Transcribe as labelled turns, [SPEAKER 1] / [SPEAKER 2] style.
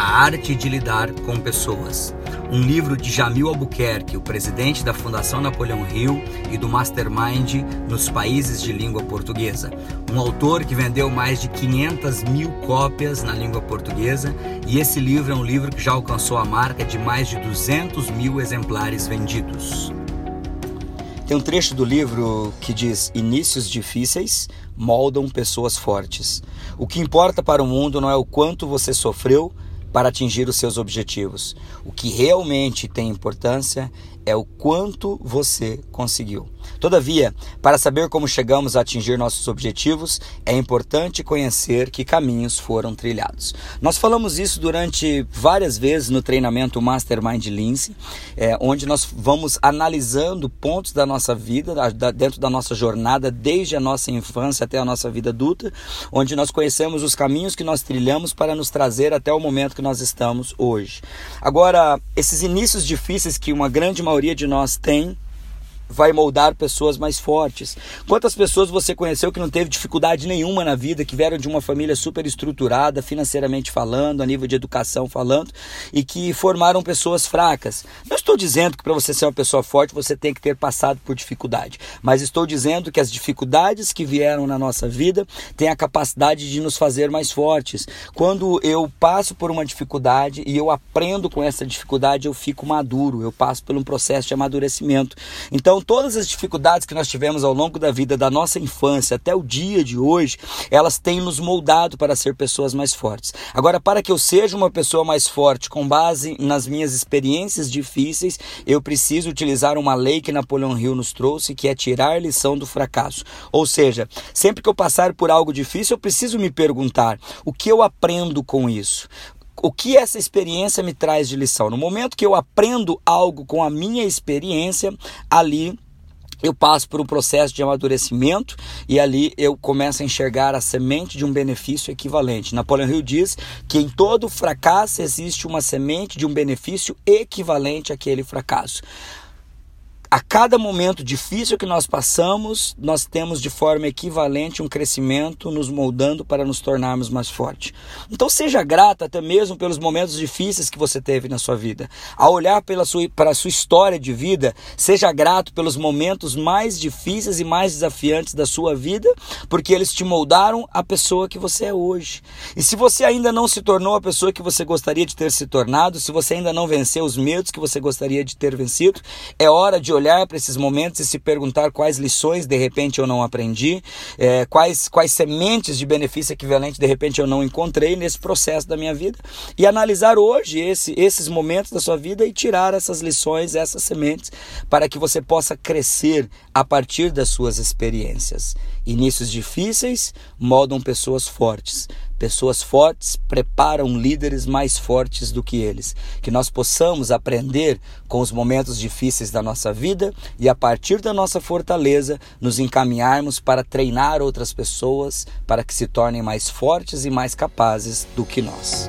[SPEAKER 1] A Arte de Lidar com Pessoas um livro de Jamil Albuquerque, o presidente da Fundação Napoleão Hill e do Mastermind nos países de língua portuguesa. Um autor que vendeu mais de 500 mil cópias na língua portuguesa e esse livro é um livro que já alcançou a marca de mais de 200 mil exemplares vendidos. Tem um trecho do livro que diz: Inícios difíceis moldam pessoas fortes. O que importa para o mundo não é o quanto você sofreu, para atingir os seus objetivos. O que realmente tem importância é o quanto você conseguiu. Todavia, para saber como chegamos a atingir nossos objetivos, é importante conhecer que caminhos foram trilhados. Nós falamos isso durante várias vezes no treinamento Mastermind Lince, é, onde nós vamos analisando pontos da nossa vida, da, dentro da nossa jornada, desde a nossa infância até a nossa vida adulta, onde nós conhecemos os caminhos que nós trilhamos para nos trazer até o momento que nós estamos hoje. Agora, esses inícios difíceis que uma grande maioria de nós tem, vai moldar pessoas mais fortes. Quantas pessoas você conheceu que não teve dificuldade nenhuma na vida, que vieram de uma família super estruturada, financeiramente falando, a nível de educação falando, e que formaram pessoas fracas? Não estou dizendo que para você ser uma pessoa forte você tem que ter passado por dificuldade, mas estou dizendo que as dificuldades que vieram na nossa vida têm a capacidade de nos fazer mais fortes. Quando eu passo por uma dificuldade e eu aprendo com essa dificuldade, eu fico maduro, eu passo por um processo de amadurecimento. Então, então, todas as dificuldades que nós tivemos ao longo da vida, da nossa infância até o dia de hoje, elas têm nos moldado para ser pessoas mais fortes. Agora, para que eu seja uma pessoa mais forte com base nas minhas experiências difíceis, eu preciso utilizar uma lei que Napoleão Hill nos trouxe, que é tirar lição do fracasso. Ou seja, sempre que eu passar por algo difícil, eu preciso me perguntar: o que eu aprendo com isso? O que essa experiência me traz de lição? No momento que eu aprendo algo com a minha experiência, ali eu passo por um processo de amadurecimento e ali eu começo a enxergar a semente de um benefício equivalente. Napoleão Hill diz que em todo fracasso existe uma semente de um benefício equivalente àquele fracasso a cada momento difícil que nós passamos, nós temos de forma equivalente um crescimento nos moldando para nos tornarmos mais fortes. Então seja grata até mesmo pelos momentos difíceis que você teve na sua vida. Ao olhar pela sua, para a sua história de vida, seja grato pelos momentos mais difíceis e mais desafiantes da sua vida, porque eles te moldaram a pessoa que você é hoje. E se você ainda não se tornou a pessoa que você gostaria de ter se tornado, se você ainda não venceu os medos que você gostaria de ter vencido, é hora de olhar para esses momentos e se perguntar quais lições de repente eu não aprendi, é, quais, quais sementes de benefício equivalente de repente eu não encontrei nesse processo da minha vida e analisar hoje esse, esses momentos da sua vida e tirar essas lições, essas sementes, para que você possa crescer a partir das suas experiências. Inícios difíceis moldam pessoas fortes. Pessoas fortes preparam líderes mais fortes do que eles. Que nós possamos aprender com os momentos difíceis da nossa vida e, a partir da nossa fortaleza, nos encaminharmos para treinar outras pessoas para que se tornem mais fortes e mais capazes do que nós.